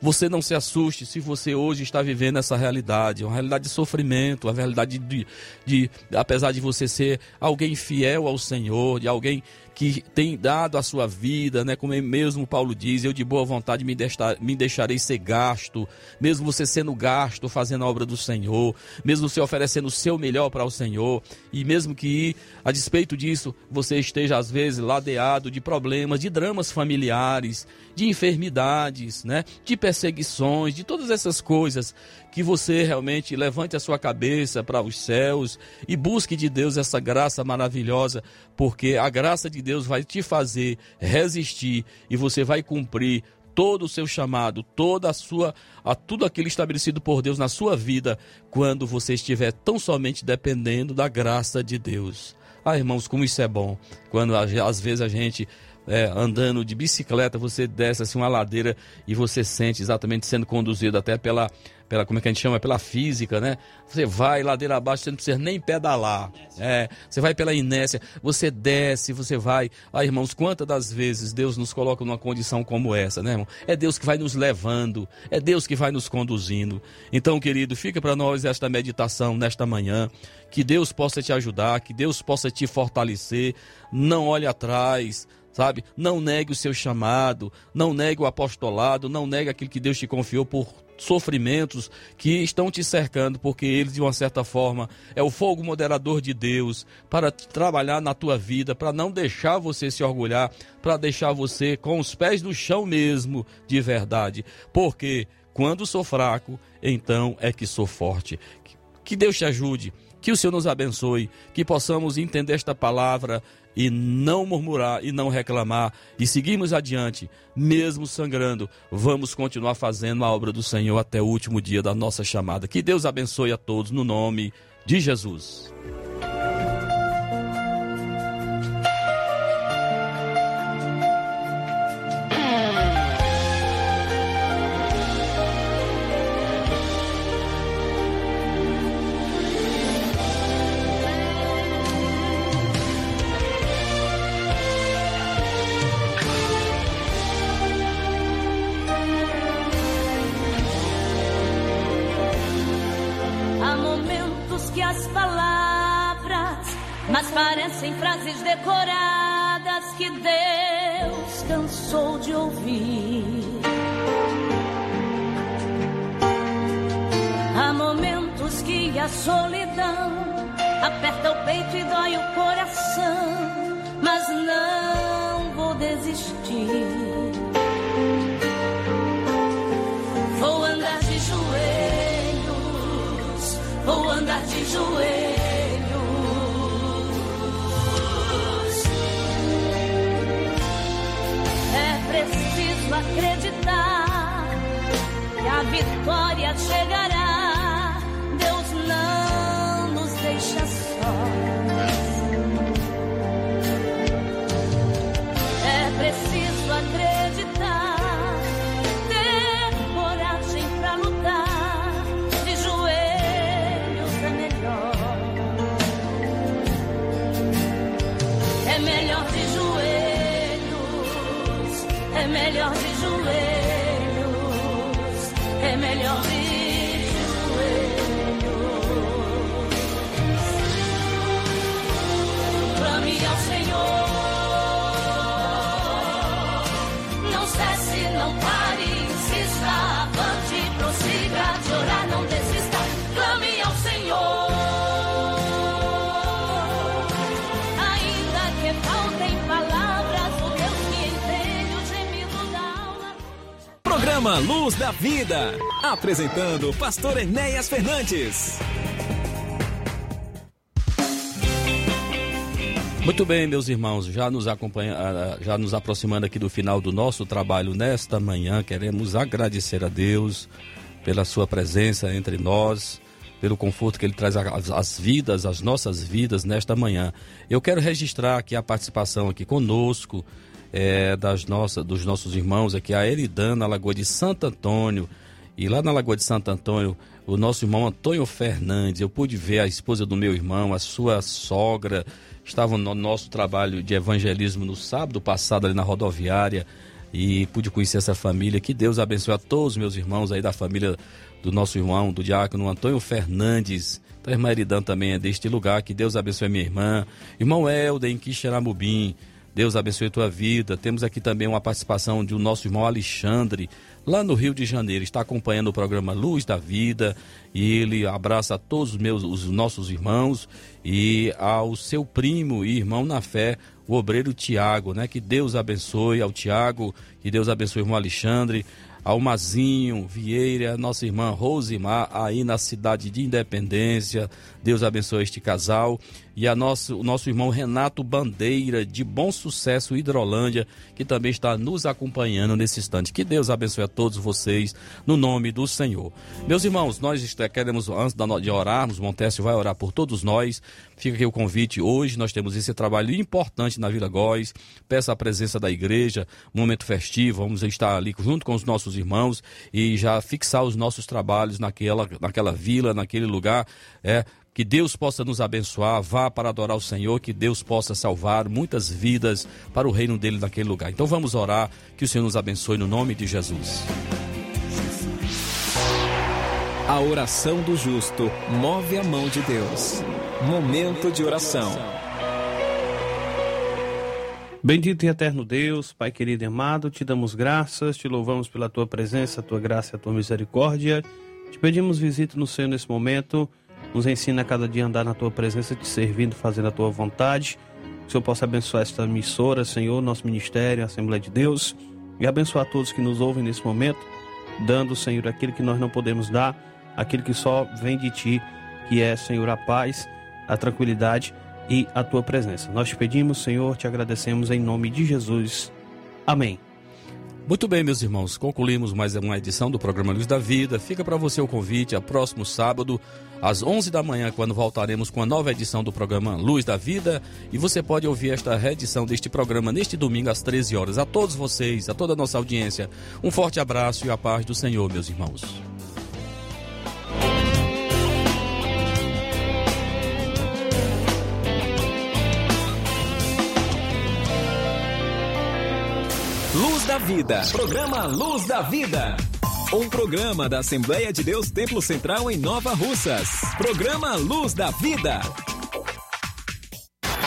você não se assuste se você hoje está vivendo essa realidade, uma realidade de sofrimento, uma realidade de, de, apesar de você ser alguém fiel ao Senhor, de alguém que tem dado a sua vida, né? Como mesmo Paulo diz, eu de boa vontade me, deixar, me deixarei ser gasto, mesmo você sendo gasto fazendo a obra do Senhor, mesmo você oferecendo o seu melhor para o Senhor, e mesmo que a despeito disso você esteja às vezes ladeado de problemas, de dramas familiares, de enfermidades, né? De perseguições, de todas essas coisas que você realmente levante a sua cabeça para os céus e busque de Deus essa graça maravilhosa, porque a graça de Deus vai te fazer resistir e você vai cumprir todo o seu chamado, toda a sua, a tudo aquilo estabelecido por Deus na sua vida, quando você estiver tão somente dependendo da graça de Deus. Ah, irmãos, como isso é bom. Quando às vezes a gente é, andando de bicicleta, você desce assim uma ladeira e você sente exatamente sendo conduzido até pela, pela como é que a gente chama, pela física, né? Você vai ladeira abaixo, você não precisa nem pedalar. É, você vai pela inércia, você desce, você vai. Ah, irmãos, quantas das vezes Deus nos coloca numa condição como essa, né, irmão? É Deus que vai nos levando, é Deus que vai nos conduzindo. Então, querido, fica para nós esta meditação nesta manhã, que Deus possa te ajudar, que Deus possa te fortalecer. Não olhe atrás, sabe? Não negue o seu chamado, não negue o apostolado, não negue aquilo que Deus te confiou por sofrimentos que estão te cercando, porque eles, de uma certa forma, é o fogo moderador de Deus para trabalhar na tua vida, para não deixar você se orgulhar, para deixar você com os pés no chão mesmo, de verdade. Porque quando sou fraco, então é que sou forte. Que Deus te ajude. Que o Senhor nos abençoe, que possamos entender esta palavra e não murmurar e não reclamar e seguirmos adiante, mesmo sangrando, vamos continuar fazendo a obra do Senhor até o último dia da nossa chamada. Que Deus abençoe a todos no nome de Jesus. Ouvir. Há momentos que a solidão Programa Luz da Vida. Apresentando Pastor Enéas Fernandes. Muito bem, meus irmãos, já nos acompanha, ah, já nos aproximando aqui do final do nosso trabalho nesta manhã, queremos agradecer a Deus pela sua presença entre nós, pelo conforto que ele traz às vidas, às nossas vidas nesta manhã. Eu quero registrar aqui a participação aqui conosco eh, das nossas, dos nossos irmãos aqui, a Eridana, na Lagoa de Santo Antônio, e lá na Lagoa de Santo Antônio, o nosso irmão Antônio Fernandes, eu pude ver a esposa do meu irmão, a sua sogra, estavam no nosso trabalho de evangelismo no sábado passado ali na rodoviária e pude conhecer essa família. Que Deus abençoe a todos os meus irmãos aí da família do nosso irmão, do diácono Antônio Fernandes. A irmã Eridan também é deste lugar. Que Deus abençoe minha irmã. Irmão Helder em Quixeramobim. Deus abençoe a tua vida. Temos aqui também uma participação de um nosso irmão Alexandre, lá no Rio de Janeiro. Está acompanhando o programa Luz da Vida e ele abraça a todos os meus, os nossos irmãos e ao seu primo e irmão na fé, o obreiro Tiago, né? Que Deus abençoe ao Tiago, que Deus abençoe o irmão Alexandre, ao Mazinho Vieira, nossa irmã Rosimar, aí na cidade de Independência. Deus abençoe este casal. E a nosso, o nosso irmão Renato Bandeira, de Bom Sucesso, Hidrolândia, que também está nos acompanhando nesse instante. Que Deus abençoe a todos vocês, no nome do Senhor. Meus irmãos, nós queremos, antes de orarmos, Montécio vai orar por todos nós. Fica aqui o convite. Hoje nós temos esse trabalho importante na Vila Góis. Peça a presença da igreja, momento festivo. Vamos estar ali junto com os nossos irmãos e já fixar os nossos trabalhos naquela, naquela vila, naquele lugar. É, que Deus possa nos abençoar, vá para adorar o Senhor, que Deus possa salvar muitas vidas para o reino dele naquele lugar. Então vamos orar, que o Senhor nos abençoe no nome de Jesus. A oração do justo move a mão de Deus. Momento de oração. Bendito e eterno Deus, Pai querido e amado, te damos graças, te louvamos pela tua presença, a tua graça e a tua misericórdia. Te pedimos visita no Senhor nesse momento, nos ensina a cada dia andar na tua presença, te servindo, fazendo a tua vontade. Que o Senhor possa abençoar esta emissora, Senhor, nosso ministério, a Assembleia de Deus, e abençoar todos que nos ouvem nesse momento, dando, Senhor, aquilo que nós não podemos dar, aquilo que só vem de ti, que é, Senhor, a paz, a tranquilidade e a tua presença. Nós te pedimos, Senhor, te agradecemos em nome de Jesus. Amém. Muito bem, meus irmãos, concluímos mais uma edição do programa Luz da Vida. Fica para você o convite a próximo sábado, às 11 da manhã, quando voltaremos com a nova edição do programa Luz da Vida. E você pode ouvir esta reedição deste programa neste domingo às 13 horas. A todos vocês, a toda a nossa audiência, um forte abraço e a paz do Senhor, meus irmãos. Da Vida. Programa Luz da Vida. Um programa da Assembleia de Deus Templo Central em Nova Russas. Programa Luz da Vida.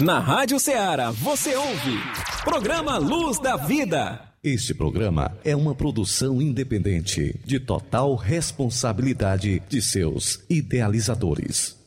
Na Rádio Ceará, você ouve Programa Luz da Vida. Este programa é uma produção independente, de total responsabilidade de seus idealizadores.